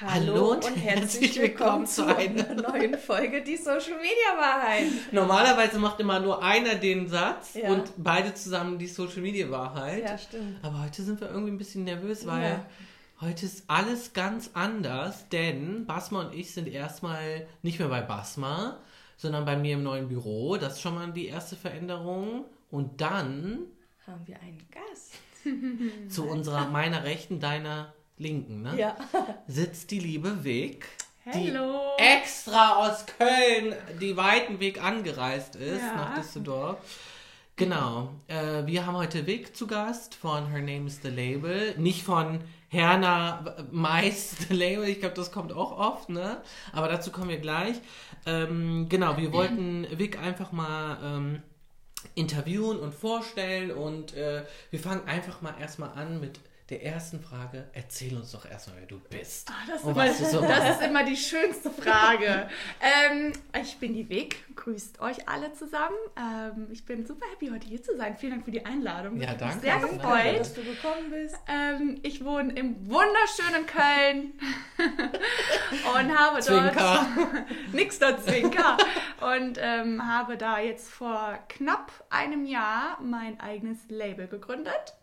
Hallo und herzlich willkommen zu einer neuen Folge Die Social Media Wahrheit. Normalerweise macht immer nur einer den Satz ja. und beide zusammen die Social Media Wahrheit. Ja, stimmt. Aber heute sind wir irgendwie ein bisschen nervös, weil ja. heute ist alles ganz anders, denn Basma und ich sind erstmal nicht mehr bei Basma, sondern bei mir im neuen Büro. Das ist schon mal die erste Veränderung. Und dann haben wir einen Gast. zu unserer, meiner Rechten, deiner Linken, ne? Ja. Sitzt die liebe Weg. Hallo. Die extra aus Köln die weiten Weg angereist ist ja. nach Düsseldorf. Genau. Äh, wir haben heute Vic zu Gast von Her Name is the Label. Nicht von Herna Mais the Label. Ich glaube, das kommt auch oft, ne? Aber dazu kommen wir gleich. Ähm, genau, wir wollten Vic einfach mal ähm, interviewen und vorstellen und äh, wir fangen einfach mal erstmal an mit der ersten Frage, erzähl uns doch erstmal, wer du bist. Ah, das, immer, so das ist immer die schönste Frage. ähm, ich bin die Weg, grüßt euch alle zusammen. Ähm, ich bin super happy, heute hier zu sein. Vielen Dank für die Einladung. Ja, danke. Sehr gefreut, dass du gekommen bist. Ähm, ich wohne im wunderschönen Köln und habe Zwinker. dort nix dort Zwinker und ähm, habe da jetzt vor knapp einem Jahr mein eigenes Label gegründet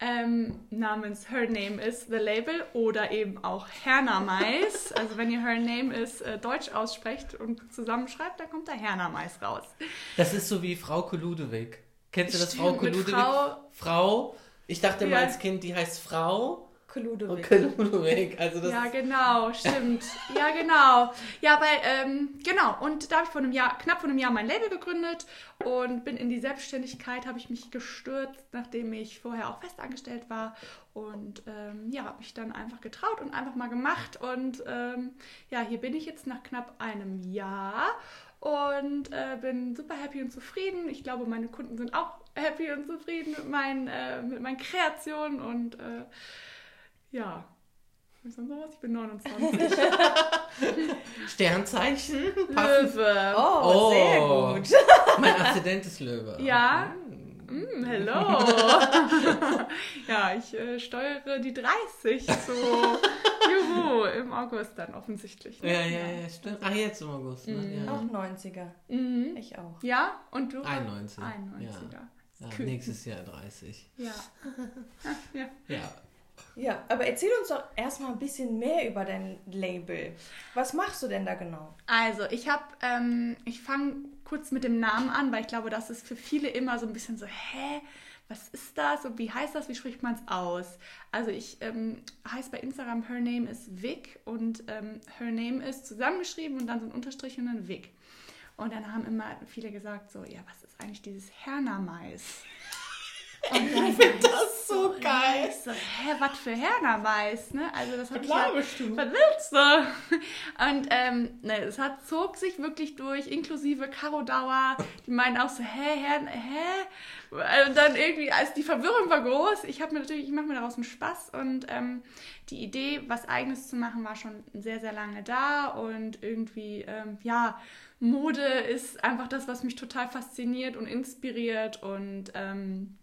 ähm, namens Her Name is the Label oder eben auch Herna Mais. Also wenn ihr Her Name is äh, Deutsch aussprecht und zusammenschreibt, dann kommt da Herna Mais raus. Das ist so wie Frau Ludewig. Kennst du das Frau Ludewig? Frau, Frau, ich dachte ja. mal als Kind, die heißt Frau Ludwig. Ludwig. Also das ja, genau, stimmt. ja, genau. Ja, weil, ähm, genau. Und da habe ich vor einem Jahr, knapp vor einem Jahr mein Label gegründet und bin in die Selbstständigkeit, habe ich mich gestürzt, nachdem ich vorher auch festangestellt war. Und ähm, ja, habe mich dann einfach getraut und einfach mal gemacht. Und ähm, ja, hier bin ich jetzt nach knapp einem Jahr und äh, bin super happy und zufrieden. Ich glaube, meine Kunden sind auch happy und zufrieden mit meinen, äh, mit meinen Kreationen und äh, ja. Ich bin 29. Sternzeichen? Löwe. Oh, oh, sehr gut. mein Aszendent ist Löwe. Ja. Mm, hello. ja, ich äh, steuere die 30 so. Juhu, im August dann offensichtlich. Ne? Ja, ja, ja, stimmt. Ach, jetzt im August. Ne? Mhm. Ja. Auch 90er. Mhm. Ich auch. Ja, und du? 91. 91er. Ja. Ja, nächstes Jahr 30. Ja. ja. ja. Ja, aber erzähl uns doch erstmal ein bisschen mehr über dein Label. Was machst du denn da genau? Also, ich habe, ähm, ich fange kurz mit dem Namen an, weil ich glaube, das ist für viele immer so ein bisschen so, hä? Was ist das und wie heißt das? Wie spricht man es aus? Also ich ähm, heiße bei Instagram Her Name is Vic und ähm, Her Name ist zusammengeschrieben und dann so ein Unterstrich und dann Vic. Und dann haben immer viele gesagt so, ja, was ist eigentlich dieses Hernamais? Ich finde das so geil. Ich so, hä, was für Herner weiß, ne? Also das hat Klar halt. Was willst du? Und ähm, ne, es hat, zog sich wirklich durch, inklusive Caro Dauer. Die meinen auch so, hä, Herr, hä? Und dann irgendwie, als die Verwirrung war groß, ich habe mir natürlich, ich mache mir daraus einen Spaß und ähm, die Idee, was Eigenes zu machen, war schon sehr, sehr lange da und irgendwie, ähm, ja, Mode ist einfach das, was mich total fasziniert und inspiriert und ähm,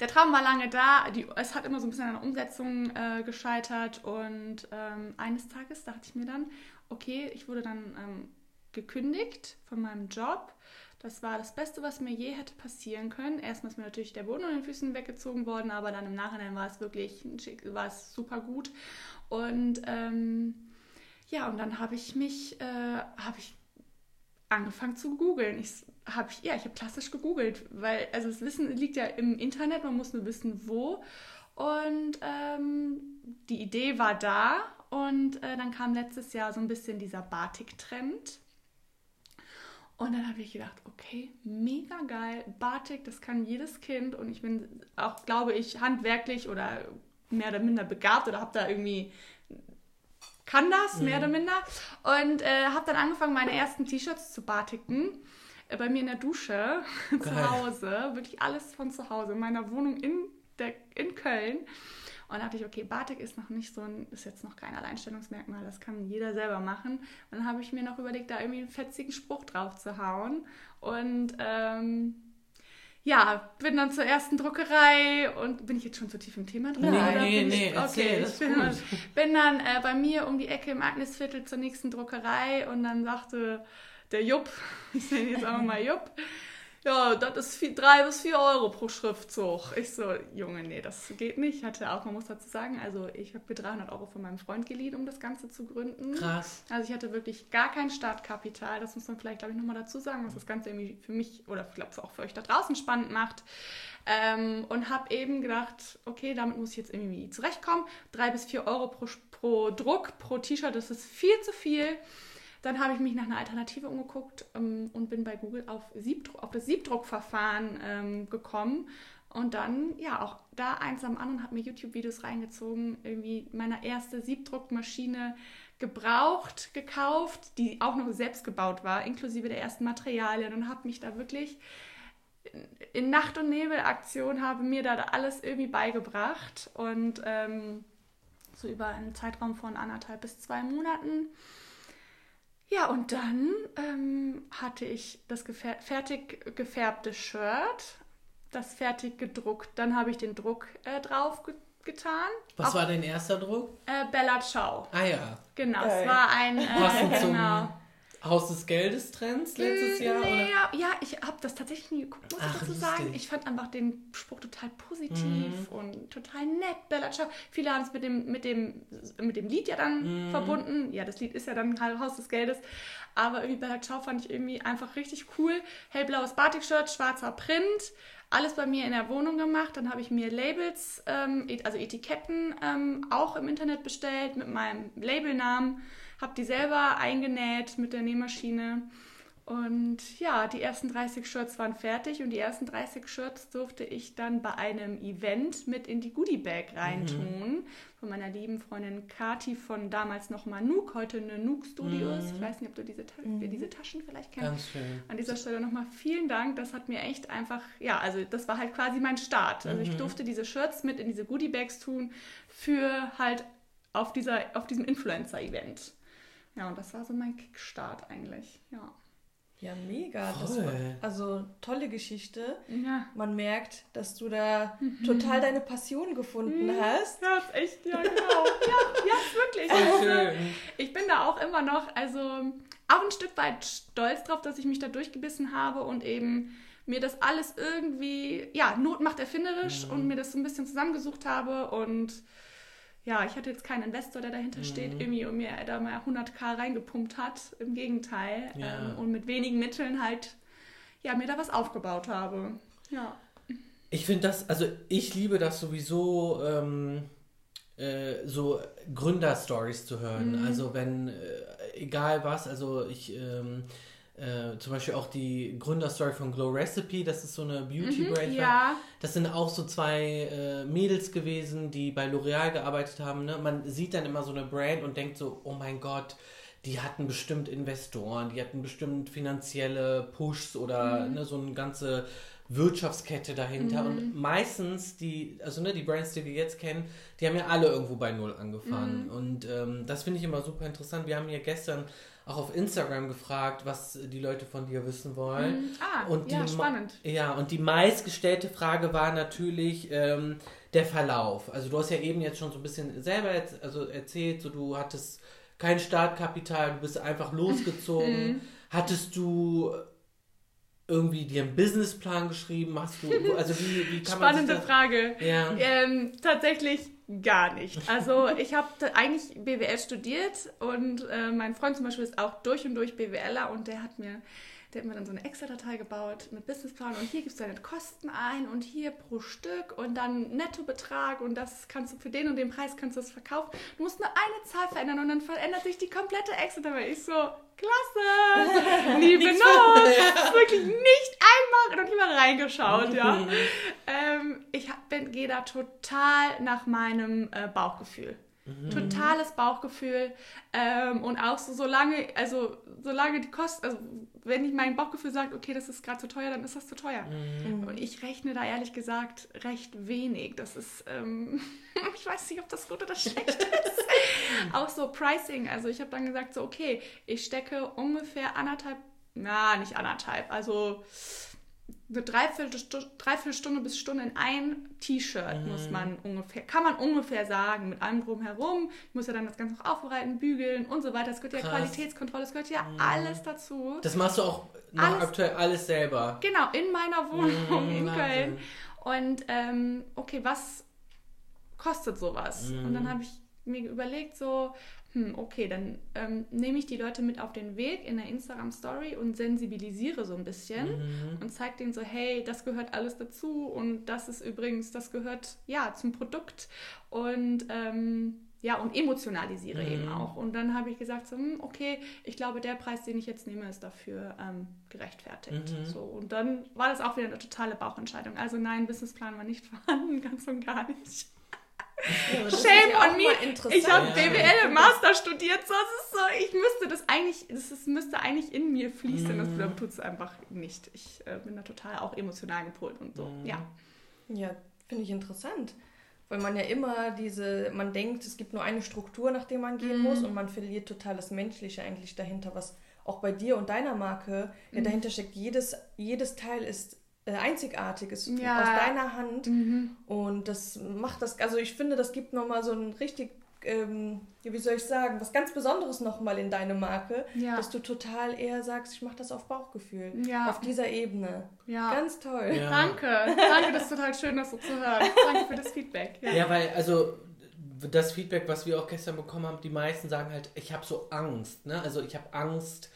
der Traum war lange da, die, es hat immer so ein bisschen an der Umsetzung äh, gescheitert und ähm, eines Tages dachte ich mir dann, okay, ich wurde dann ähm, gekündigt von meinem Job. Das war das Beste, was mir je hätte passieren können. Erstmal ist mir natürlich der Boden unter den Füßen weggezogen worden, aber dann im Nachhinein war es wirklich war es super gut. Und ähm, ja, und dann habe ich mich, äh, habe ich angefangen zu googeln. Ich habe ja, ich habe klassisch gegoogelt, weil also das Wissen liegt ja im Internet, man muss nur wissen, wo. Und ähm, die Idee war da und äh, dann kam letztes Jahr so ein bisschen dieser Batik-Trend. Und dann habe ich gedacht, okay, mega geil, Batik, das kann jedes Kind und ich bin auch, glaube ich, handwerklich oder mehr oder minder begabt oder habe da irgendwie kann das, mehr mhm. oder minder. Und äh, habe dann angefangen, meine ersten T-Shirts zu batiken. Äh, bei mir in der Dusche, zu Hause. Wirklich alles von zu Hause. In meiner Wohnung in, der, in Köln. Und dachte ich, okay, Batik ist noch nicht so ein, ist jetzt noch kein Alleinstellungsmerkmal, das kann jeder selber machen. Und dann habe ich mir noch überlegt, da irgendwie einen fetzigen Spruch drauf zu hauen. Und ähm, ja, bin dann zur ersten Druckerei und bin ich jetzt schon zu tief im Thema drin? Nee, oder nee, bin nee, ich, okay, das ich bin, gut. dann, bin dann äh, bei mir um die Ecke im Agnesviertel zur nächsten Druckerei und dann sagte der Jupp, ich nenne jetzt einfach mal Jupp, ja, das ist viel, drei bis vier Euro pro Schriftzug. Ich so, Junge, nee, das geht nicht. Ich hatte auch, man muss dazu sagen, also ich habe mir 300 Euro von meinem Freund geliehen, um das Ganze zu gründen. Krass. Also ich hatte wirklich gar kein Startkapital. Das muss man vielleicht, glaube ich, nochmal dazu sagen, was das Ganze irgendwie für mich oder ich glaube auch für euch da draußen spannend macht. Ähm, und habe eben gedacht, okay, damit muss ich jetzt irgendwie zurechtkommen. Drei bis vier Euro pro, pro Druck, pro T-Shirt, das ist viel zu viel. Dann habe ich mich nach einer Alternative umgeguckt ähm, und bin bei Google auf, Siebdruck, auf das Siebdruckverfahren ähm, gekommen. Und dann, ja, auch da eins am anderen, habe mir YouTube-Videos reingezogen, irgendwie meine erste Siebdruckmaschine gebraucht, gekauft, die auch noch selbst gebaut war, inklusive der ersten Materialien und habe mich da wirklich in Nacht- und Nebel-Aktion habe mir da alles irgendwie beigebracht und ähm, so über einen Zeitraum von anderthalb bis zwei Monaten. Ja, und dann ähm, hatte ich das gefär fertig gefärbte Shirt, das fertig gedruckt. Dann habe ich den Druck äh, drauf ge getan. Was Auf, war dein erster Druck? Äh, Bella Ciao. Ah ja. Genau, Geil. es war ein... Äh, Passend zum genau. Haus des Geldes Trends letztes Mm, Jahr? Nee, Oder? ja, ich habe das tatsächlich nie geguckt, muss Ach, ich dazu lustig. sagen. Ich fand einfach den Spruch total positiv Mhm. und total nett. Bella Ciao. Viele haben es mit dem, mit, dem, mit dem Lied ja dann Mhm. verbunden. Ja, das Lied ist ja dann halt Haus des Geldes. Aber irgendwie Bella Ciao fand ich irgendwie einfach richtig cool. Hellblaues Batik-Shirt, schwarzer Print. Alles bei mir in der Wohnung gemacht. Dann habe ich mir Labels, ähm, also Etiketten ähm, auch im Internet bestellt mit meinem Labelnamen. Habe die selber eingenäht mit der Nähmaschine. Und ja, die ersten 30 Shirts waren fertig und die ersten 30 Shirts durfte ich dann bei einem Event mit in die Goodie Bag reintun. Von meiner lieben Freundin Kati von damals noch Manuk, heute eine Nuke Studios. Ich weiß nicht, ob du diese, Ta wir diese Taschen vielleicht kennst. Ganz schön. An dieser Stelle nochmal vielen Dank. Das hat mir echt einfach, ja, also das war halt quasi mein Start. Also ich durfte diese Shirts mit in diese Goodie Bags tun für halt auf, dieser, auf diesem Influencer-Event. Ja, und das war so mein Kickstart eigentlich. Ja. Ja, mega. War, also tolle Geschichte. Ja. Man merkt, dass du da total deine Passion gefunden hast. Ja, ist echt, ja, genau. ja, ja, ist wirklich. Voll schön. Ich bin da auch immer noch, also auch ein Stück weit stolz drauf, dass ich mich da durchgebissen habe und eben mir das alles irgendwie, ja, Not macht erfinderisch und mir das so ein bisschen zusammengesucht habe und ja, ich hatte jetzt keinen Investor, der dahinter steht, irgendwie und mir da mal 100k reingepumpt hat. Im Gegenteil. Ja. Ähm, und mit wenigen Mitteln halt, ja, mir da was aufgebaut habe. Ja. Ich finde das, also ich liebe das sowieso, ähm, äh, so Gründerstories zu hören. Mhm. Also wenn, äh, egal was, also ich, ähm, äh, zum Beispiel auch die Gründerstory von Glow Recipe, das ist so eine Beauty-Brand. Mhm, ja. Das sind auch so zwei äh, Mädels gewesen, die bei L'Oreal gearbeitet haben. Ne? Man sieht dann immer so eine Brand und denkt so, oh mein Gott, die hatten bestimmt Investoren, die hatten bestimmt finanzielle Pushs oder Mhm. ne, so eine ganze Wirtschaftskette dahinter. Und meistens die, also ne, die Brands, die wir jetzt kennen, die haben ja alle irgendwo bei Null angefangen. Mhm. Und ähm, das finde ich immer super interessant. Wir haben ja gestern auch auf Instagram gefragt, was die Leute von dir wissen wollen. Ah, Und ja, die, spannend. Ja, und die meistgestellte Frage war natürlich ähm, der Verlauf. Also du hast ja eben jetzt schon so ein bisschen selber jetzt, also erzählt, so du hattest kein Startkapital, du bist einfach Mhm. losgezogen. Hattest du irgendwie dir einen Businessplan geschrieben? Hast du, also wie, wie kann man Spannende das, Frage. Ja. Ähm, tatsächlich gar nicht. Also ich habe eigentlich BWL studiert und äh, mein Freund zum Beispiel ist auch durch und durch BWLer und der hat mir, der hat mir dann so eine Excel-Datei gebaut mit Businessplan und hier gibst du deine Kosten ein und hier pro Stück und dann Nettobetrag und das kannst du für den und den Preis kannst du das verkaufen. Du musst nur eine Zahl verändern und dann verändert sich die komplette Excel-Datei. Ich so, klasse, nie benutzt, wirklich nicht einmal noch nicht mal reingeschaut, ja. Ähm, ich gehe da total nach meinem äh, Bauchgefühl. Totales Bauchgefühl. Ähm, und auch so, solange, also solange die Kosten, also wenn ich mein Bauchgefühl sagt, okay, das ist gerade zu teuer, dann ist das zu teuer. Und ich rechne da ehrlich gesagt recht wenig. Das ist, ähm, ich weiß nicht, ob das gut oder schlecht ist. auch so Pricing. Also ich habe dann gesagt, so, okay, ich stecke ungefähr anderthalb, na, nicht anderthalb, also eine Dreiviertelstunde, Dreiviertelstunde bis Stunde in ein T-Shirt muss man ungefähr, kann man ungefähr sagen, mit allem drumherum. Ich muss ja dann das Ganze noch aufbereiten, bügeln und so weiter. Es gehört ja Krass. Qualitätskontrolle, es gehört ja alles dazu. Das machst du auch noch Alles- aktuell alles selber. Genau, in meiner Wohnung Mm, in Wahnsinn. Köln. Und ähm, okay, was kostet sowas? Und dann habe ich mir überlegt, so, hm, okay, dann ähm, nehme ich die Leute mit auf den Weg in der Instagram-Story und sensibilisiere so ein bisschen Mhm. und zeige denen so, hey, das gehört alles dazu und das ist übrigens, das gehört ja zum Produkt und ähm, ja, und emotionalisiere Mhm. eben auch. Und dann habe ich gesagt, so, hm, okay, ich glaube, der Preis, den ich jetzt nehme, ist dafür ähm, gerechtfertigt. Mhm. So, und dann war das auch wieder eine totale Bauchentscheidung. Also nein, Businessplan war nicht vorhanden, ganz und gar nicht. Ja, Shame ja on me. Ich habe. BWL im Master studiert, so es ist so, ich müsste das eigentlich, das ist, müsste eigentlich in mir fließen, Mhm. das tut es einfach nicht. Ich äh, bin da total auch emotional gepolt und so. Mhm. Ja. Ja, finde ich interessant. Weil man ja immer diese, man denkt, es gibt nur eine Struktur, nach der man gehen Mhm. muss und man verliert total das Menschliche eigentlich dahinter, was auch bei dir und deiner Marke ja, Mhm. dahinter steckt. Jedes, jedes Teil ist einzigartig, ist Ja. aus deiner Hand Mhm. und das macht das, also ich finde, das gibt nochmal so ein richtig, ähm, wie soll ich sagen, was ganz Besonderes nochmal in deine Marke, Ja. dass du total eher sagst, ich mache das auf Bauchgefühl, Ja. auf dieser Ebene. Ja. Ganz toll. Ja. Danke. Danke, das ist total schön, das so zu hören. Danke für das Feedback. Ja. Ja, weil, also das Feedback, was wir auch gestern bekommen haben, die meisten sagen halt, ich habe so Angst. Ne? Also ich habe Angst,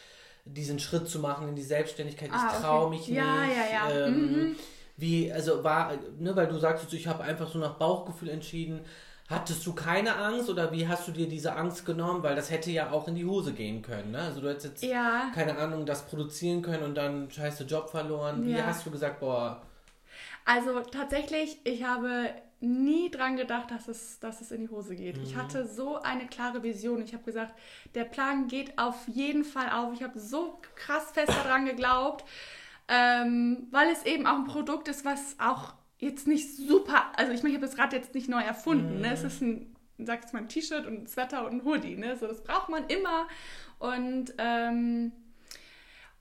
diesen Schritt zu machen in die Selbstständigkeit. Ich Ah, okay. traue mich nicht. Ja, ja, ja. Ähm, Mhm. Wie, also war, ne, weil du sagst, ich habe einfach so nach Bauchgefühl entschieden. Hattest du keine Angst oder wie hast du dir diese Angst genommen? Weil das hätte ja auch in die Hose gehen können. Ne? Also du hättest jetzt, Ja. keine Ahnung, das produzieren können und dann scheiße Job verloren. Wie Ja. hast du gesagt, boah, Also tatsächlich, ich habe nie dran gedacht, dass es, dass es in die Hose geht. Ich Mhm. hatte so eine klare Vision. Ich habe gesagt, der Plan geht auf jeden Fall auf. Ich habe so krass fest daran geglaubt, ähm, weil es eben auch ein Produkt ist, was auch jetzt nicht super, also ich meine, ich habe das Rad jetzt nicht neu erfunden. Ne? Es ist ein, sag ich mal, ein T-Shirt und ein Sweater und ein Hoodie. Ne? So, das braucht man immer. Und ähm,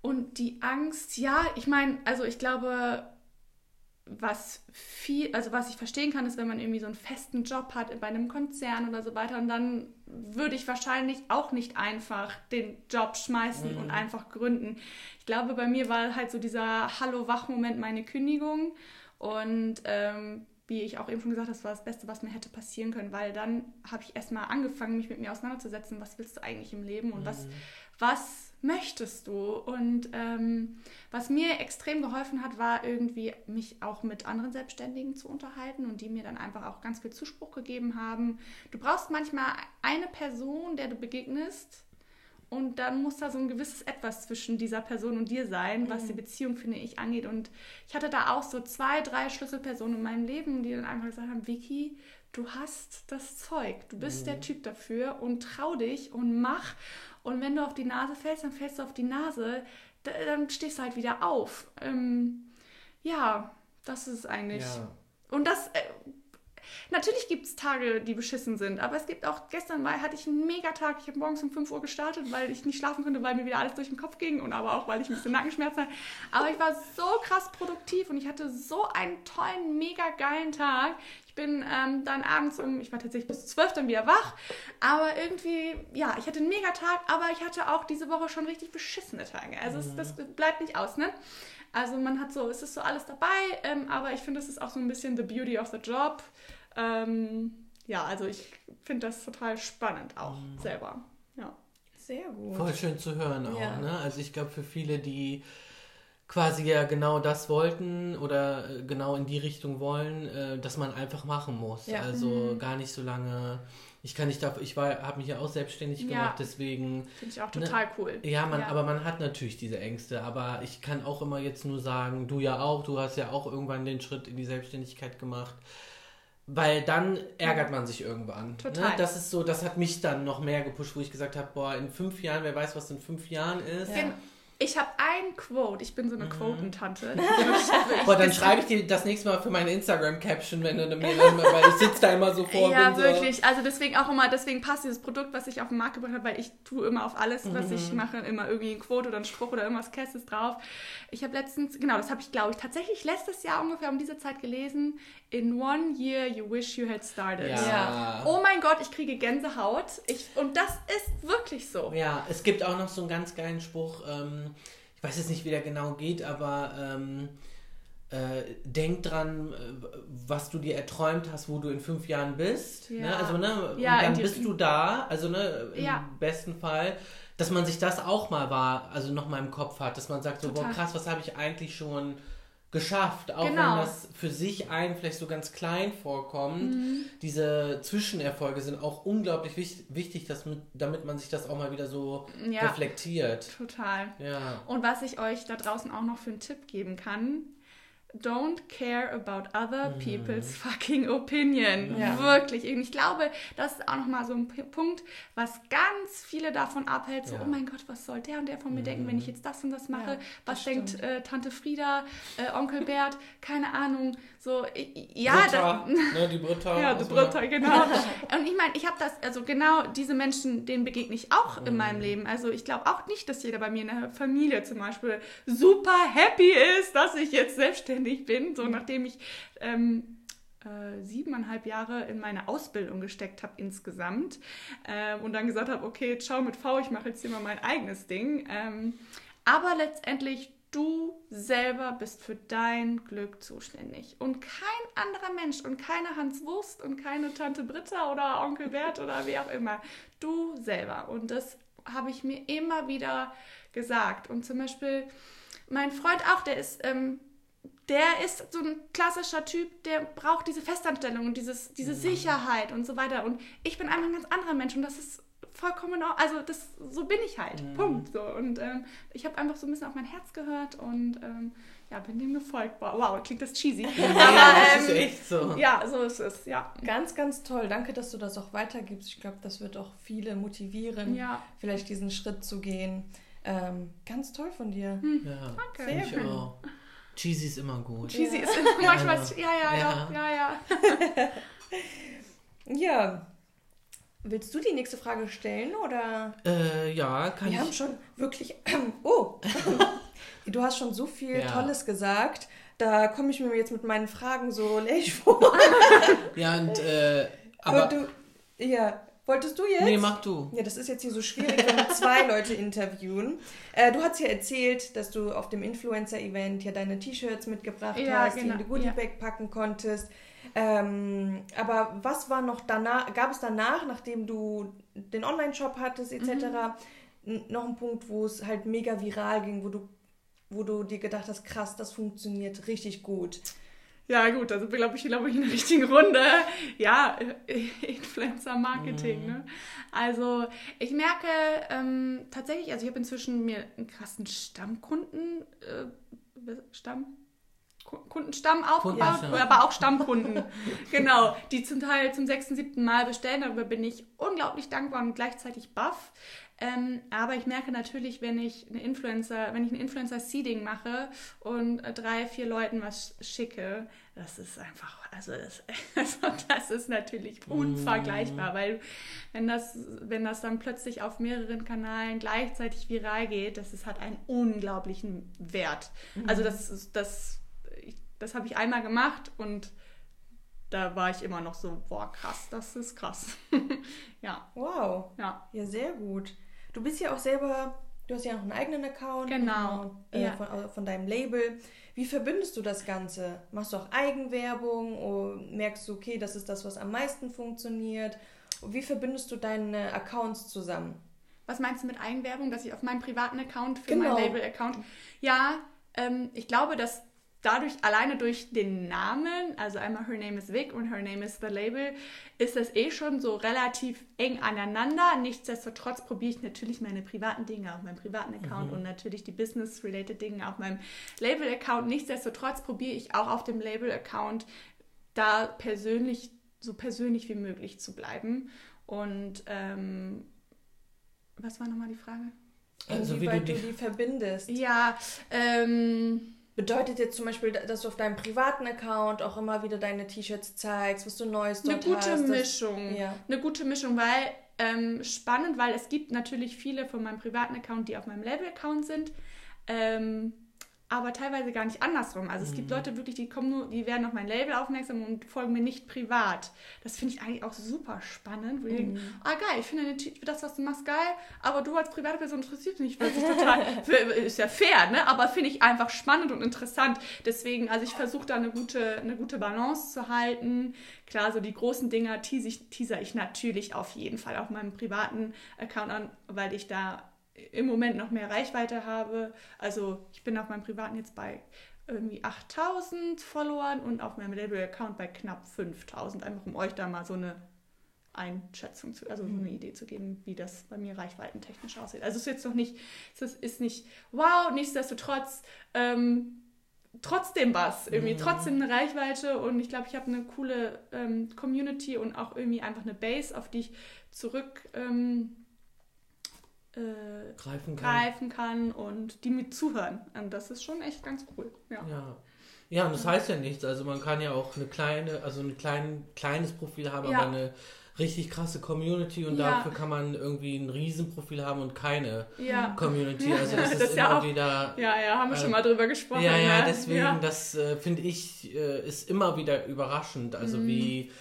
und die Angst, ja, ich meine, also ich glaube, was viel, also was ich verstehen kann, ist, wenn man irgendwie so einen festen Job hat bei einem Konzern oder so weiter, und dann würde ich wahrscheinlich auch nicht einfach den Job schmeißen und einfach gründen. Ich glaube, bei mir war halt so dieser Hallo-Wach-Moment meine Kündigung. Und ähm, wie ich auch eben schon gesagt habe, das war das Beste, was mir hätte passieren können, weil dann habe ich erstmal angefangen, mich mit mir auseinanderzusetzen, was willst du eigentlich im Leben und was, was möchtest du? Und ähm, was mir extrem geholfen hat, war irgendwie mich auch mit anderen Selbstständigen zu unterhalten und die mir dann einfach auch ganz viel Zuspruch gegeben haben. Du brauchst manchmal eine Person, der du begegnest. Und dann muss da so ein gewisses Etwas zwischen dieser Person und dir sein, was die Beziehung, finde ich, angeht. Und ich hatte da auch so zwei, drei Schlüsselpersonen in meinem Leben, die dann einfach gesagt haben, Vicky, du hast das Zeug, du bist der Typ dafür und trau dich und mach. Und wenn du auf die Nase fällst, dann fällst du auf die Nase, da- dann stehst du halt wieder auf. Ähm, ja, das ist eigentlich. ja. Und das, äh, natürlich gibt es Tage, die beschissen sind, aber es gibt auch, gestern war, hatte ich einen Megatag. Ich habe morgens um 5 Uhr gestartet, weil ich nicht schlafen konnte, weil mir wieder alles durch den Kopf ging und aber auch, weil ich ein bisschen Nackenschmerzen hatte. Aber ich war so krass produktiv und ich hatte so einen tollen, mega geilen Tag. Ich bin ähm, dann abends um, ich war tatsächlich bis 12 dann wieder wach, aber irgendwie, ja, ich hatte einen Megatag, aber ich hatte auch diese Woche schon richtig beschissene Tage. Also es, das bleibt nicht aus, ne? Also man hat so, es ist so alles dabei, ähm, aber ich finde, es ist auch so ein bisschen the beauty of the job. Ähm, ja, also ich finde das total spannend auch selber. Ja. Sehr gut. Voll schön zu hören auch, Ja. ne? Also ich glaube für viele, die quasi ja genau das wollten oder äh, genau in die Richtung wollen, äh, dass man einfach machen muss. Ja. Also gar nicht so lange. Ich kann nicht dafür, ich war, habe mich ja auch selbstständig Ja. gemacht, deswegen. Finde ich auch Ne? total cool. Ja, man, Ja. aber man hat natürlich diese Ängste. Aber ich kann auch immer jetzt nur sagen, du ja auch, du hast ja auch irgendwann den Schritt in die Selbstständigkeit gemacht. Weil dann ärgert man sich irgendwann. Total. Ne? Das ist so, das hat mich dann noch mehr gepusht, wo ich gesagt habe, boah, in fünf Jahren, wer weiß, was in fünf Jahren ist. Ja. Ich habe ein Quote. Ich bin so eine Mhm. Quotentante. Boah, dann schreibe ich dir das nächste Mal für meine Instagram-Caption, wenn du mir dann, weil ich sitze da immer so vor. Ja, so, wirklich. Also deswegen auch immer, deswegen passt dieses Produkt, was ich auf den Markt gebracht habe, weil ich tue immer auf alles, was Mhm. ich mache, immer irgendwie ein Quote oder ein Spruch oder irgendwas Kesses drauf. Ich habe letztens, genau, das habe ich, glaube ich, tatsächlich letztes Jahr ungefähr um diese Zeit gelesen. In one year you wish you had started. Ja. Ja. Oh mein Gott, ich kriege Gänsehaut. Ich, und das ist wirklich so. Ja, es gibt auch noch so einen ganz geilen Spruch, ähm, ich weiß jetzt nicht, wie der genau geht, aber ähm, äh, denk dran, äh, was du dir erträumt hast, wo du in fünf Jahren bist. Ja. Ne? Also, ne? Ja, und dann bist du da, also ne, im Ja. besten Fall, dass man sich das auch mal war, also noch mal im Kopf hat, dass man sagt, so, boah, krass, was habe ich eigentlich schon geschafft, auch Genau. wenn das für sich einen vielleicht so ganz klein vorkommt. Mhm. Diese Zwischenerfolge sind auch unglaublich wich wichtig, dass mit, damit man sich das auch mal wieder so Ja. reflektiert. Total. Ja. Und was ich euch da draußen auch noch für einen Tipp geben kann, don't care about other people's fucking opinion. Ja. Wirklich. Und ich glaube, das ist auch nochmal so ein P Punkt, was ganz viele davon abhält, so, Ja. oh mein Gott, was soll der und der von mir denken, wenn ich jetzt das und das mache? Ja, was das denkt äh, Tante Frieda, äh, Onkel Bert, keine Ahnung. So, i- ja, Britta, das, ne, die Britta. ja, die Britta, genau. Und ich meine, ich habe das, also genau diese Menschen, denen begegne ich auch in meinem Leben. Also ich glaube auch nicht, dass jeder bei mir in der Familie zum Beispiel super happy ist, dass ich jetzt selbstständig bin, so nachdem ich ähm, äh, siebeneinhalb Jahre in meine Ausbildung gesteckt habe insgesamt ähm, und dann gesagt habe, okay, ciao mit V, ich mache jetzt hier mal mein eigenes Ding. Ähm, aber letztendlich du selber bist für dein Glück zuständig und kein anderer Mensch und keine Hans Wurst und keine Tante Britta oder Onkel Bert oder wie auch immer. Du selber. Und das habe ich mir immer wieder gesagt. Und zum Beispiel mein Freund auch, der ist, ähm, der ist so ein klassischer Typ, der braucht diese Festanstellung und dieses, diese Sicherheit und so weiter. Und ich bin einfach ein ganz anderer Mensch und das ist vollkommen, also das, so bin ich halt. Punkt. So. Und ähm, ich habe einfach so ein bisschen auf mein Herz gehört und ähm, ja, bin dem gefolgt. Wow, wow klingt das cheesy. Ja, Aber das ist ähm, echt so. ja, so ist es, ja. Ganz, ganz toll. Danke, dass du das auch weitergibst. Ich glaube, das wird auch viele motivieren, Ja, vielleicht diesen Schritt zu gehen. Ähm, ganz toll von dir. Ja, Danke. ich Sehr gut. auch. Cheesy ist immer gut. cheesy ist manchmal, Also, ja, ja, ja, ja. ja, ja. Ja. Willst du die nächste Frage stellen oder? Äh, ja, kann Wir ich. haben schon wirklich. Oh! du hast schon so viel Ja. Tolles gesagt. Da komme ich mir jetzt mit meinen Fragen so lächerlich vor. Ja, und, äh, aber. du, ja, wolltest du jetzt? nee, mach du. Ja, das ist jetzt hier so schwierig, wenn wir zwei Leute interviewen. Äh, du hast ja erzählt, dass du auf dem Influencer-Event ja deine T-Shirts mitgebracht Ja, hast, die genau, in die Goodie-Bag packen konntest. Ähm, aber was war noch danach, gab es danach, nachdem du den Online-Shop hattest etc., Mhm. noch einen Punkt, wo es halt mega viral ging, wo du, wo du dir gedacht hast, krass, das funktioniert richtig gut. Ja, gut, also glaube ich, glaube ich, in der richtigen Runde. Ja, Influencer-Marketing. Ne? Also, ich merke ähm, tatsächlich, also ich habe inzwischen mir einen krassen Stammkunden, äh, Stamm, Kundenstamm aufgebaut, Kundenstamm. aber auch Stammkunden. genau, die zum Teil zum sechsten, siebten Mal bestellen. Darüber bin ich unglaublich dankbar und gleichzeitig baff. Ähm, aber ich merke natürlich, wenn ich eine Influencer, wenn ich ein Influencer-Seeding mache und äh, drei, vier Leuten was schicke, das ist einfach, also das, also das ist natürlich unvergleichbar, weil wenn das, wenn das dann plötzlich auf mehreren Kanälen gleichzeitig viral geht, das ist, hat einen unglaublichen Wert. Also das ist, das, ich, das habe ich einmal gemacht und da war ich immer noch so, boah, krass, das ist krass. ja, Wow. ja. Ja, sehr gut. Du bist ja auch selber, du hast ja noch einen eigenen Account. Genau, noch, Äh, ja. von, äh, von deinem Label. Wie verbindest du das Ganze? Machst du auch Eigenwerbung? Oder merkst du, okay, das ist das, was am meisten funktioniert? Wie verbindest du deine Accounts zusammen? Was meinst du mit Eigenwerbung, dass ich auf meinem privaten Account für Genau. mein Label-Account? Ja, ähm, ich glaube, dass dadurch, alleine durch den Namen, also einmal Her Name is Vic und Her Name is the Label, ist das eh schon so relativ eng aneinander. Nichtsdestotrotz probiere ich natürlich meine privaten Dinge auf meinem privaten Account und natürlich die Business-related Dinge auf meinem Label-Account. Nichtsdestotrotz probiere ich auch auf dem Label-Account da persönlich, so persönlich wie möglich zu bleiben. Und ähm, was war nochmal die Frage? Also Inwieweit wie du, die, du die verbindest. Ja, ähm Bedeutet jetzt zum Beispiel, dass du auf deinem privaten Account auch immer wieder deine T-Shirts zeigst, was du Neues dort Eine gute hast, Mischung. Ja. Eine gute Mischung, weil ähm, spannend, weil es gibt natürlich viele von meinem privaten Account, die auf meinem Label-Account sind. Ähm, aber teilweise gar nicht andersrum. Also es mhm. gibt Leute wirklich, die kommen nur, die werden auf mein Label aufmerksam und folgen mir nicht privat. Das finde ich eigentlich auch super spannend. Wo mhm. denken, ah geil, ich finde das, was du machst, geil, aber du als private Person interessiert mich wirklich total. ist ja fair, ne? Aber finde ich einfach spannend und interessant. Deswegen, also ich versuche da eine gute, eine gute Balance zu halten. Klar, so die großen Dinger teaser ich, teaser ich natürlich auf jeden Fall auf meinem privaten Account an, weil ich da im Moment noch mehr Reichweite habe. Also ich bin auf meinem privaten jetzt bei irgendwie 8000 Followern und auf meinem Label-Account bei knapp 5000, einfach um euch da mal so eine Einschätzung zu, also so eine mhm. Idee zu geben, wie das bei mir reichweitentechnisch aussieht. Also es ist jetzt noch nicht, es ist nicht, wow, nichtsdestotrotz ähm, trotzdem was, irgendwie mhm. trotzdem eine Reichweite und ich glaube, ich habe eine coole ähm, Community und auch irgendwie einfach eine Base, auf die ich zurück ähm, äh, greifen, kann. greifen kann und die mit zuhören. Und das ist schon echt ganz cool. Ja. ja. Ja, und das heißt ja nichts. Also man kann ja auch eine kleine, also ein klein, kleines Profil haben, ja. aber eine richtig krasse Community und ja. dafür kann man irgendwie ein Riesenprofil haben und keine ja. Community. Also das, das ist immer auch, wieder. Ja, ja, haben wir äh, schon mal drüber gesprochen. Ja, ja, ne? deswegen, das äh, finde ich, äh, ist immer wieder überraschend. Also mhm. wie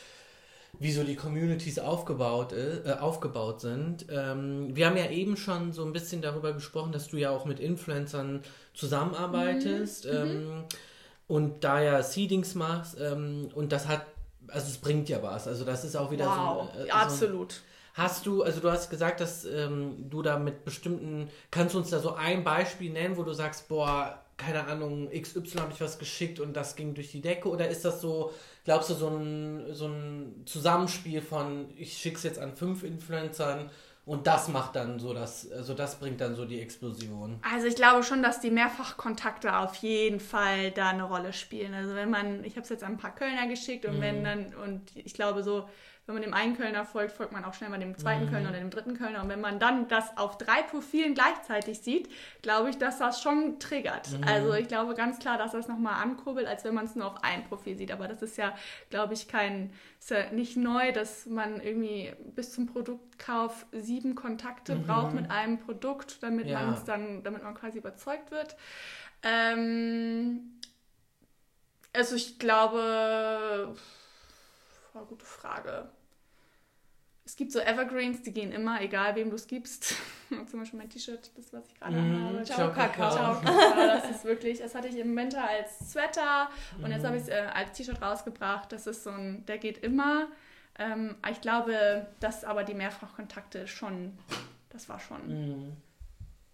wie so die Communities aufgebaut, äh, aufgebaut sind. Ähm, wir haben ja eben schon so ein bisschen darüber gesprochen, dass du ja auch mit Influencern zusammenarbeitest mhm. ähm, und da ja Seedings machst ähm, und das hat, also es bringt ja was. Also das ist auch wieder wow. so. Äh, Absolut. So Hast du, also du hast gesagt, dass ähm, du da mit bestimmten, kannst du uns da so ein Beispiel nennen, wo du sagst, boah, keine Ahnung, XY habe ich was geschickt und das ging durch die Decke? Oder ist das so, glaubst du, so ein, so ein Zusammenspiel von, ich schicke es jetzt an fünf Influencern und das macht dann so das, also das bringt dann so die Explosion. Also ich glaube schon, dass die Mehrfachkontakte auf jeden Fall da eine Rolle spielen. Also wenn man, ich habe es jetzt an ein paar Kölner geschickt und mhm. wenn dann, und ich glaube so, wenn man dem einen Kölner folgt, folgt man auch schnell mal dem zweiten mhm. Kölner oder dem dritten Kölner. Und wenn man dann das auf drei Profilen gleichzeitig sieht, glaube ich, dass das schon triggert. Mhm. Also ich glaube ganz klar, dass das nochmal ankurbelt, als wenn man es nur auf ein Profil sieht. Aber das ist ja, glaube ich, kein, ist ja nicht neu, dass man irgendwie bis zum Produktkauf sieben Kontakte mhm. braucht mit einem Produkt, damit ja. man es dann, damit man quasi überzeugt wird. Ähm, also ich glaube, war eine gute Frage es gibt so Evergreens, die gehen immer, egal wem du es gibst. Zum Beispiel mein T-Shirt, das was ich gerade mm, habe. Ciao, Kakao. Ciao, Kakao. Das ist wirklich, das hatte ich im Winter als Sweater und mm. jetzt habe ich es äh, als T-Shirt rausgebracht. Das ist so ein, der geht immer. Ähm, ich glaube, dass aber die Mehrfachkontakte schon, das war schon mm.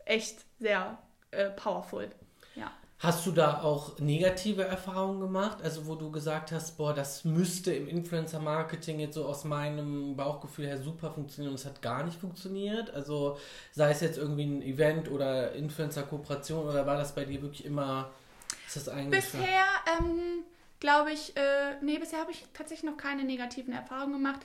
echt sehr äh, powerful. Ja. Hast du da auch negative Erfahrungen gemacht? Also wo du gesagt hast, boah, das müsste im Influencer-Marketing jetzt so aus meinem Bauchgefühl her super funktionieren und es hat gar nicht funktioniert? Also sei es jetzt irgendwie ein Event oder Influencer-Kooperation oder war das bei dir wirklich immer, ist das eigentlich... Bisher, ähm, glaube ich, äh, nee, bisher habe ich tatsächlich noch keine negativen Erfahrungen gemacht,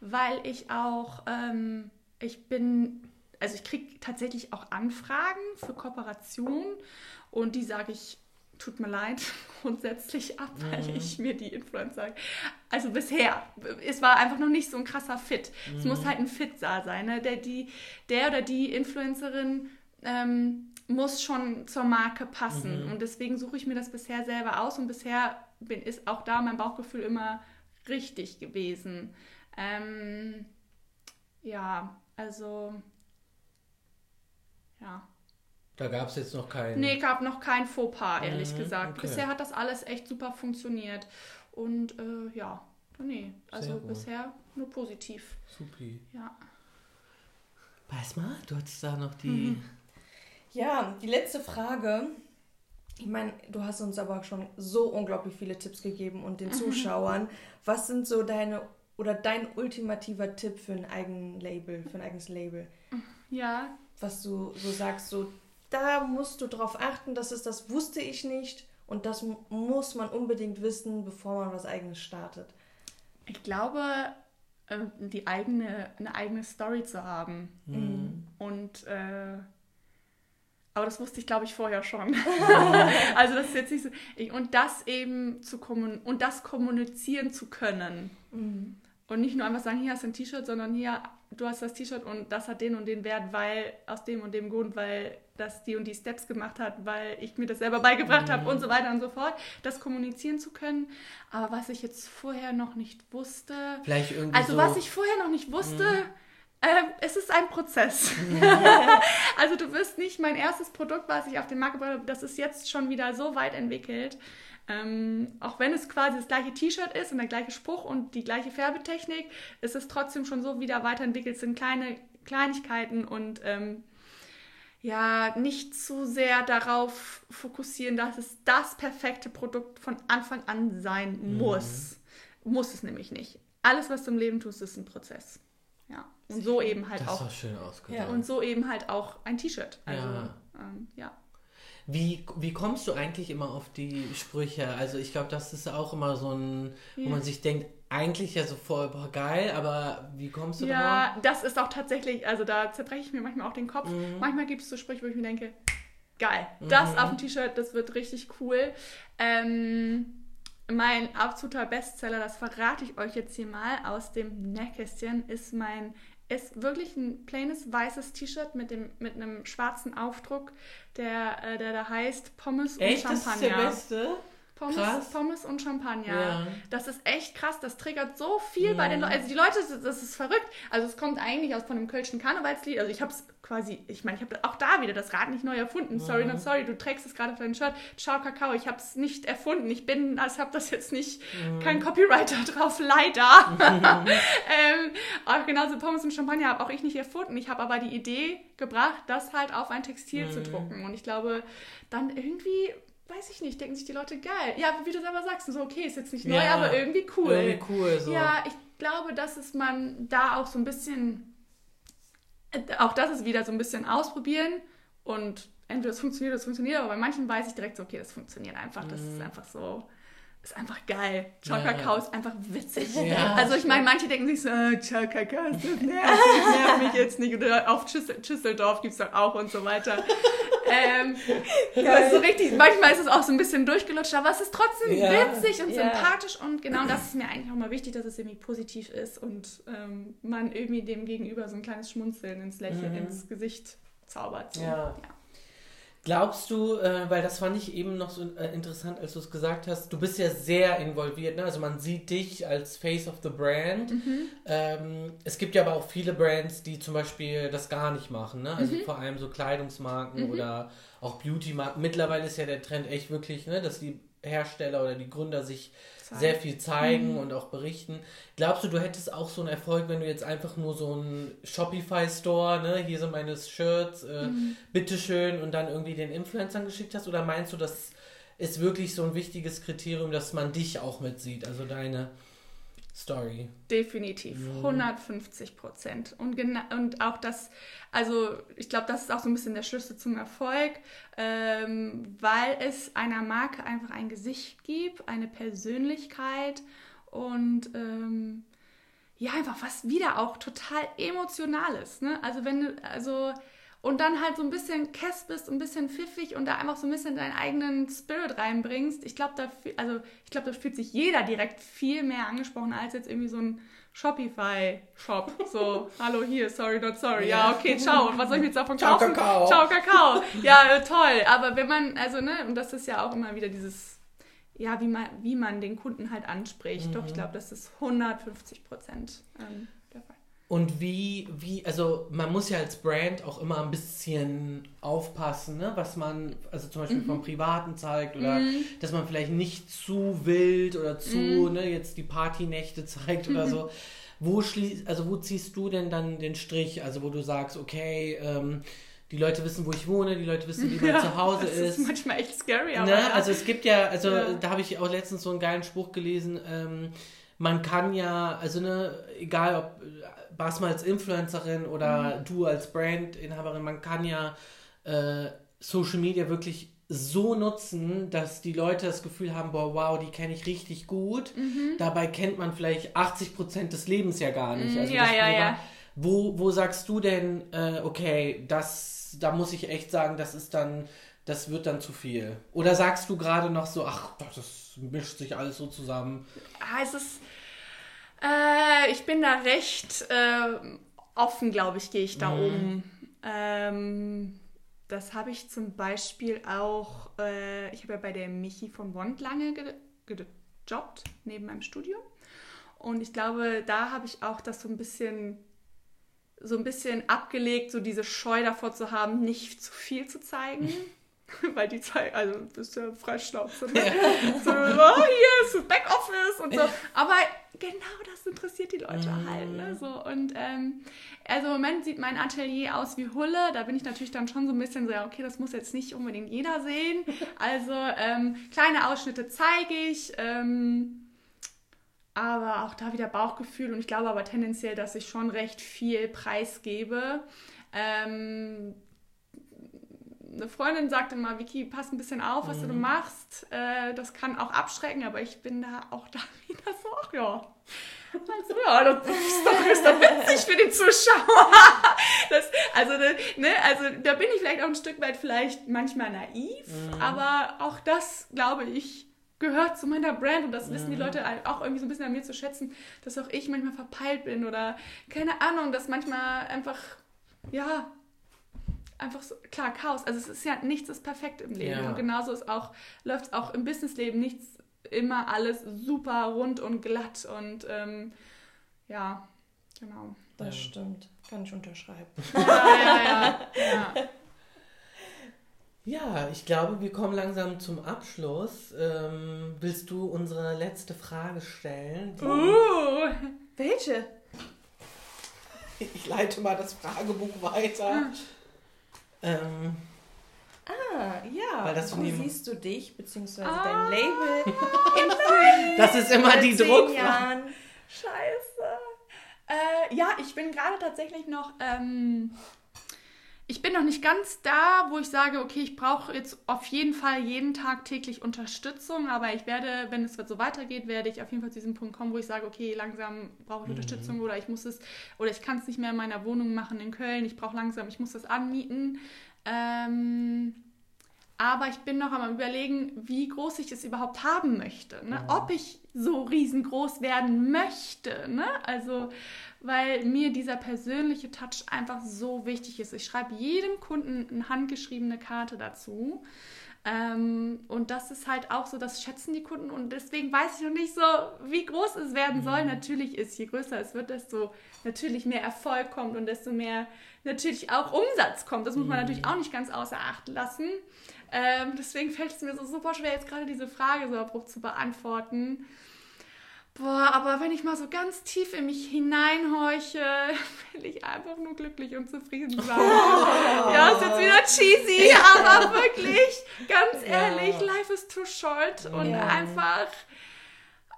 weil ich auch, ähm, ich bin, also ich kriege tatsächlich auch Anfragen für Kooperationen und die sage ich, tut mir leid, grundsätzlich ab, weil mhm. ich mir die Influencer. Also bisher, es war einfach noch nicht so ein krasser Fit. Mhm. Es muss mhm. halt ein Fit da sein. Ne? Der, die, der oder die Influencerin ähm, muss schon zur Marke passen. Mhm. Und deswegen suche ich mir das bisher selber aus und bisher bin, ist auch da mein Bauchgefühl immer richtig gewesen. Ähm, ja, also ja. Da gab es jetzt noch keinen. Nee, gab noch kein Fauxpas, ehrlich mhm, gesagt. Okay. Bisher hat das alles echt super funktioniert. Und äh, ja, nee, also bisher nur positiv. Supi. Ja. Weiß mal, du hattest da noch die. Mhm. Ja, die letzte Frage. Ich meine, du hast uns aber schon so unglaublich viele Tipps gegeben und den Zuschauern. Was sind so deine oder dein ultimativer Tipp für ein eigenes Label, für ein eigenes Label? Ja. Was du so sagst, so da musst du drauf achten, das ist das wusste ich nicht und das muss man unbedingt wissen, bevor man was eigenes startet. Ich glaube, ähm, die eigene, eine eigene Story zu haben mhm. und äh, Aber das wusste ich, glaube ich, vorher schon. also das ist jetzt nicht so. Und das eben zu kommun und das kommunizieren zu können. Mhm. Und nicht nur einfach sagen, hier hast du ein T-Shirt, sondern hier, du hast das T-Shirt und das hat den und den Wert, weil aus dem und dem Grund, weil das die und die Steps gemacht hat, weil ich mir das selber beigebracht mhm. habe und so weiter und so fort. Das kommunizieren zu können. Aber was ich jetzt vorher noch nicht wusste. Vielleicht irgendwie. Also so was ich vorher noch nicht wusste. Mhm ähm, es ist ein Prozess. also du wirst nicht mein erstes Produkt, was ich auf den Markt gebracht habe, das ist jetzt schon wieder so weit entwickelt. Ähm, auch wenn es quasi das gleiche T-Shirt ist und der gleiche Spruch und die gleiche Färbetechnik, ist es trotzdem schon so wieder weiterentwickelt. Es sind kleine Kleinigkeiten und ähm, ja, nicht zu sehr darauf fokussieren, dass es das perfekte Produkt von Anfang an sein mhm. muss. Mhm. Muss es nämlich nicht. Alles, was du im Leben tust, ist ein Prozess. Ja. Und so eben halt das auch. Das war schön ausgedrückt. Ja, und so eben halt auch ein T-Shirt. Also, ja. Ähm, ja. Wie, wie kommst du eigentlich immer auf die Sprüche? Also ich glaube, das ist auch immer so ein, ja. wo man sich denkt, eigentlich ja so voll boah, geil, aber wie kommst du da? Ja, drauf? das ist auch tatsächlich, also da zerbreche ich mir manchmal auch den Kopf. Mhm. Manchmal gibt es so Sprüche, wo ich mir denke, geil, das mhm. auf dem T-Shirt, das wird richtig cool. Ähm, mein absoluter Bestseller, das verrate ich euch jetzt hier mal aus dem Nähkästchen, ist mein ist wirklich ein plaines weißes T-Shirt mit, mit einem schwarzen Aufdruck, der, äh, der da heißt Pommes Echt? und Champagner. Das ist der beste? Pommes, Pommes und Champagner. Ja. Das ist echt krass. Das triggert so viel ja. bei den Leuten. Also die Leute, das ist verrückt. Also es kommt eigentlich aus von dem Kölschen Karnevalslied. Also ich habe es quasi, ich meine, ich habe auch da wieder das Rad nicht neu erfunden. Sorry, not sorry. Du trägst es gerade auf deinem Shirt. Ciao Kakao. Ich habe es nicht erfunden. Ich bin, also habe das jetzt nicht, mhm. kein Copywriter drauf, leider. ähm, aber genauso Pommes und Champagner habe auch ich nicht erfunden. Ich habe aber die Idee gebracht, das halt auf ein Textil mhm. zu drucken. Und ich glaube, dann irgendwie weiß ich nicht, denken sich die Leute geil. Ja, wie du selber sagst, so okay, ist jetzt nicht neu, ja, aber irgendwie cool. Irgendwie cool so. Ja, ich glaube, dass es man da auch so ein bisschen, äh, auch das ist wieder so ein bisschen ausprobieren und entweder es funktioniert oder es funktioniert, aber bei manchen weiß ich direkt so, okay, das funktioniert einfach, das mhm. ist einfach so ist einfach geil. Ciao Kakao ist einfach witzig. Ja, also ich meine, manche denken sich so, äh, Ciao Kakao ist das nervig, nervt mich jetzt nicht. Oder auf Schüsseldorf gibt es dann auch und so weiter. ähm, das ist so richtig, manchmal ist es auch so ein bisschen durchgelutscht, aber es ist trotzdem ja. witzig und ja. sympathisch und genau das ist mir eigentlich auch mal wichtig, dass es irgendwie positiv ist und ähm, man irgendwie dem Gegenüber so ein kleines Schmunzeln ins Lächeln, mhm. ins Gesicht zaubert. So. ja. Glaubst du, äh, weil das fand ich eben noch so äh, interessant, als du es gesagt hast, du bist ja sehr involviert, ne? also man sieht dich als Face of the Brand. Mhm. Ähm, es gibt ja aber auch viele Brands, die zum Beispiel das gar nicht machen, ne? also mhm. vor allem so Kleidungsmarken mhm. oder auch Beauty-Marken. Mittlerweile ist ja der Trend echt wirklich, ne? dass die Hersteller oder die Gründer sich zeigen. sehr viel zeigen mhm. und auch berichten. Glaubst du, du hättest auch so einen Erfolg, wenn du jetzt einfach nur so einen Shopify-Store, ne, hier sind meine Shirts, äh, mhm. bitteschön, und dann irgendwie den Influencern geschickt hast? Oder meinst du, das ist wirklich so ein wichtiges Kriterium, dass man dich auch mitsieht, also deine Story. Definitiv, 150 Prozent. Und, und auch das, also ich glaube, das ist auch so ein bisschen der Schlüssel zum Erfolg, ähm, weil es einer Marke einfach ein Gesicht gibt, eine Persönlichkeit und ähm, ja, einfach was wieder auch total Emotionales. Ne? Also wenn du, also und dann halt so ein bisschen Kess bist, ein bisschen pfiffig und da einfach so ein bisschen deinen eigenen Spirit reinbringst. Ich glaube, da, also, ich glaub, da fühlt sich jeder direkt viel mehr angesprochen als jetzt irgendwie so ein Shopify-Shop. So, hallo hier, sorry, not sorry. Ja, okay, ciao. Und was soll ich jetzt davon kaufen? Ciao, Kakao. Ciao, Kakao. Ja, äh, toll. Aber wenn man, also, ne, und das ist ja auch immer wieder dieses, ja, wie man, wie man den Kunden halt anspricht. Mhm. Doch, ich glaube, das ist 150 Prozent. Ähm, und wie, wie, also man muss ja als Brand auch immer ein bisschen aufpassen, ne? was man, also zum Beispiel mhm. vom Privaten zeigt oder mhm. dass man vielleicht nicht zu wild oder zu, mhm. ne, jetzt die Partynächte zeigt oder so. Wo schließt, also wo ziehst du denn dann den Strich? Also wo du sagst, okay, ähm, die Leute wissen, wo ich wohne, die Leute wissen, wie mein ja, Zuhause das ist. Das ist manchmal echt scary, aber. Ne? Ja. Also es gibt ja, also ja. da habe ich auch letztens so einen geilen Spruch gelesen, ähm, man kann ja, also ne, egal ob Basma als Influencerin oder mhm. du als Brandinhaberin, man kann ja äh, Social Media wirklich so nutzen, dass die Leute das Gefühl haben, boah, wow, die kenne ich richtig gut. Mhm. Dabei kennt man vielleicht 80 Prozent des Lebens ja gar nicht. Mhm, also ja, ja, ja. wo, wo sagst du denn, äh, okay, das, da muss ich echt sagen, das ist dann, das wird dann zu viel? Oder sagst du gerade noch so, ach, das mischt sich alles so zusammen? Ah, es ist, äh, ich bin da recht äh, offen, glaube ich, gehe ich da mhm. um. Ähm, das habe ich zum Beispiel auch, äh, ich habe ja bei der Michi von Wond lange gejobbt, neben meinem Studium. Und ich glaube, da habe ich auch das so ein bisschen so ein bisschen abgelegt, so diese Scheu davor zu haben, nicht zu viel zu zeigen. Weil die Zeit, also bist ja Freischnauze, ne? Ja. So, oh, hier ist das Backoffice und so. Aber genau das interessiert die Leute mm. halt, ne? So, und ähm, also im Moment sieht mein Atelier aus wie Hulle. Da bin ich natürlich dann schon so ein bisschen so, ja, okay, das muss jetzt nicht unbedingt jeder sehen. Also ähm, kleine Ausschnitte zeige ich. Ähm, aber auch da wieder Bauchgefühl und ich glaube aber tendenziell, dass ich schon recht viel preisgebe. Ähm, eine Freundin sagte mal, Vicky, pass ein bisschen auf, was mhm. du machst. Äh, das kann auch abschrecken, aber ich bin da auch da wieder so, ach ja. Also ja, das ist doch, ist doch witzig für den Zuschauer. Das, also, ne, also da bin ich vielleicht auch ein Stück weit vielleicht manchmal naiv, mhm. aber auch das, glaube ich, gehört zu meiner Brand und das wissen die mhm. Leute auch irgendwie so ein bisschen an mir zu schätzen, dass auch ich manchmal verpeilt bin oder keine Ahnung, dass manchmal einfach, ja, einfach so, klar, Chaos. Also es ist ja, nichts ist perfekt im Leben ja. und genauso ist auch, läuft es auch im Businessleben nichts immer alles super rund und glatt und ähm, ja, genau. Das ja. stimmt, kann ich unterschreiben. ja, ja, ja. ja. Ja, ich glaube, wir kommen langsam zum Abschluss. Ähm, willst du unsere letzte Frage stellen? Uh, welche? Ich leite mal das Fragebuch weiter. Ah. Ähm, ah, ja. Weil das Wo siehst du dich, beziehungsweise ah. dein Label in fünf Das ist immer die Druckfrage. Scheiße. Äh, ja, ich bin gerade tatsächlich noch... Ähm, ich bin noch nicht ganz da, wo ich sage, okay, ich brauche jetzt auf jeden Fall jeden Tag täglich Unterstützung, aber ich werde, wenn es so weitergeht, werde ich auf jeden Fall zu diesem Punkt kommen, wo ich sage, okay, langsam brauche ich mhm. Unterstützung oder ich muss es, oder ich kann es nicht mehr in meiner Wohnung machen in Köln, ich brauche langsam, ich muss das anmieten. Ähm, aber ich bin noch am überlegen, wie groß ich es überhaupt haben möchte. Ne? Ja. Ob ich so riesengroß werden möchte. Ne? Also, weil mir dieser persönliche Touch einfach so wichtig ist. Ich schreibe jedem Kunden eine handgeschriebene Karte dazu. Ähm, und das ist halt auch so, das schätzen die Kunden und deswegen weiß ich noch nicht so, wie groß es werden soll. Mhm. Natürlich ist, je größer es wird, desto natürlich mehr Erfolg kommt und desto mehr natürlich auch Umsatz kommt. Das muss man mhm. natürlich auch nicht ganz außer Acht lassen. Ähm, deswegen fällt es mir so super schwer, jetzt gerade diese Frage so abrupt zu beantworten. Boah, aber wenn ich mal so ganz tief in mich hineinhorche, will ich einfach nur glücklich und zufrieden sein. Oh. Ja, ist jetzt wieder cheesy, aber wirklich, ganz ehrlich, ja. life is too short und ja. einfach,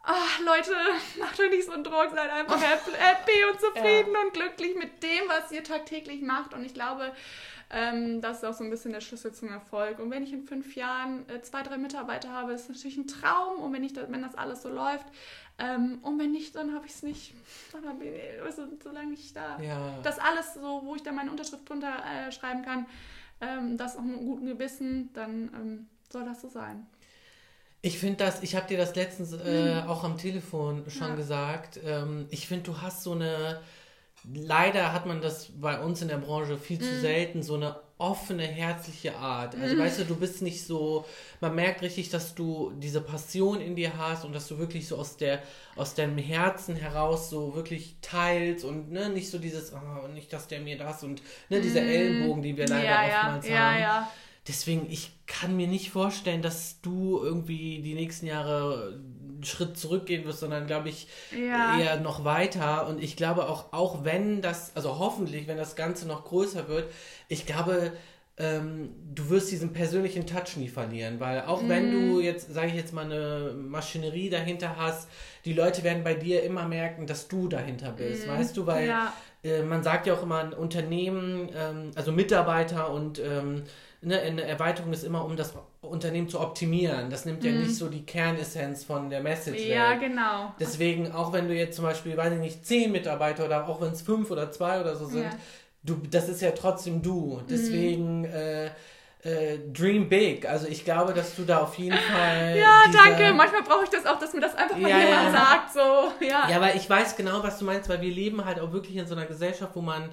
oh, Leute, macht euch nicht so einen Druck, seid einfach happy und zufrieden und glücklich mit dem, was ihr tagtäglich macht. Und ich glaube, ähm, das ist auch so ein bisschen der Schlüssel zum Erfolg. Und wenn ich in fünf Jahren äh, zwei, drei Mitarbeiter habe, ist natürlich ein Traum. Und wenn, ich das, wenn das alles so läuft, ähm, und wenn nicht, dann habe ich es nicht. Dann habe ich, also, solange ich da ja. das alles so, wo ich dann meine Unterschrift drunter äh, schreiben kann, ähm, das auch mit einem guten Gewissen, dann ähm, soll das so sein. Ich finde das, ich habe dir das letztens äh, mhm. auch am Telefon schon ja. gesagt. Ähm, ich finde, du hast so eine leider hat man das bei uns in der Branche viel zu mm. selten, so eine offene, herzliche Art. Also mm. weißt du, du bist nicht so, man merkt richtig, dass du diese Passion in dir hast und dass du wirklich so aus der, aus deinem Herzen heraus so wirklich teilst und ne, nicht so dieses, oh, nicht, dass der mir das und ne, diese mm. Ellenbogen, die wir leider ja, oftmals ja, haben. Ja, ja. Deswegen, ich kann mir nicht vorstellen, dass du irgendwie die nächsten Jahre einen Schritt zurückgehen wirst, sondern glaube ich ja. eher noch weiter. Und ich glaube auch, auch wenn das, also hoffentlich, wenn das Ganze noch größer wird, ich glaube, ähm, du wirst diesen persönlichen Touch nie verlieren, weil auch mm. wenn du mhm. jetzt, sage ich jetzt mal, eine Maschinerie dahinter hast, die Leute werden bei dir immer merken, dass du dahinter bist, mm. weißt du, weil ja. äh, man sagt ja auch immer, ein Unternehmen, ähm, also Mitarbeiter und ähm, ne, eine Erweiterung ist immer, um das Unternehmen zu optimieren. Das nimmt ja nicht so die Kernessenz von der Message Ja, weg. genau. Deswegen, auch wenn du jetzt zum Beispiel, weiß ich nicht, zehn Mitarbeiter oder auch wenn es fünf oder zwei oder so sind, Ja. du, das ist ja trotzdem du. Deswegen äh, äh, dream big. Also ich glaube, dass du da auf jeden Fall. Ja, danke. Manchmal brauche ich das auch, dass mir das einfach mal Ja, jemand ja. sagt. So, ja. Ja, aber ich weiß genau, was du meinst, weil wir leben halt auch wirklich in so einer Gesellschaft, wo man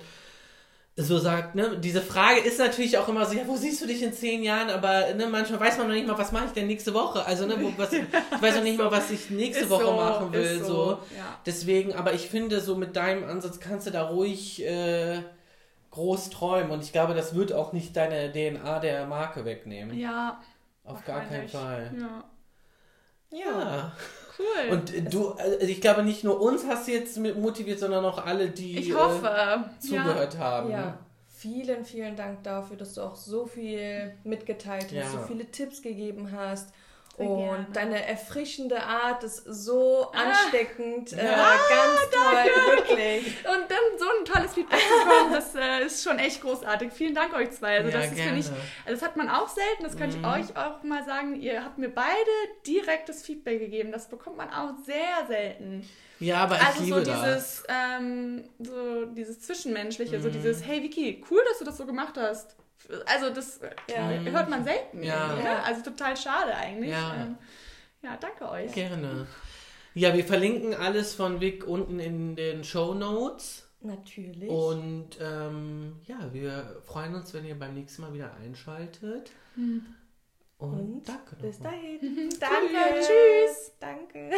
so sagt, ne, diese Frage ist natürlich auch immer so, ja, wo siehst du dich in zehn Jahren, aber ne, manchmal weiß man noch nicht mal, was mache ich denn nächste Woche? Also, ne, wo, was, ich weiß noch nicht mal, was ich nächste Woche so, machen will, so. so, ja. Deswegen, aber ich finde, so mit deinem Ansatz kannst du da ruhig äh, groß träumen und ich glaube, das wird auch nicht deine DNA der Marke wegnehmen. Ja. Auf gar keinen. Fall. Ja. Ja. Cool. Und äh, du, also ich glaube, nicht nur uns hast du jetzt motiviert, sondern auch alle, die ich hoffe. äh, zugehört haben. Ja, vielen, vielen Dank dafür, dass du auch so viel mitgeteilt hast, Ja. so viele Tipps gegeben hast. Sehr und gerne. deine erfrischende Art ist so ansteckend. Äh, Ja. ganz toll, wirklich. Und dann so ein tolles Feedback zu bekommen, das äh, ist schon echt großartig. Vielen Dank euch zwei. Also Ja, das ist, finde ich, gerne. also das hat man auch selten, das kann Mhm. ich euch auch mal sagen. Ihr habt mir beide direktes Feedback gegeben. Das bekommt man auch sehr selten. Ja, aber ich Also so liebe das. dieses, ähm, so dieses Zwischenmenschliche, so Mhm. dieses, hey Vicky, cool, dass du das so gemacht hast. Also das Ja. äh, hört man selten. Ja. ne? Also total schade eigentlich. Ja. Ähm, ja, danke euch. Gerne. Ja, wir verlinken alles von Vic unten in den Show Notes. Natürlich. Und ähm, ja, wir freuen uns, wenn ihr beim nächsten Mal wieder einschaltet. Und, Und danke bis dahin. Danke, tschüss. Danke.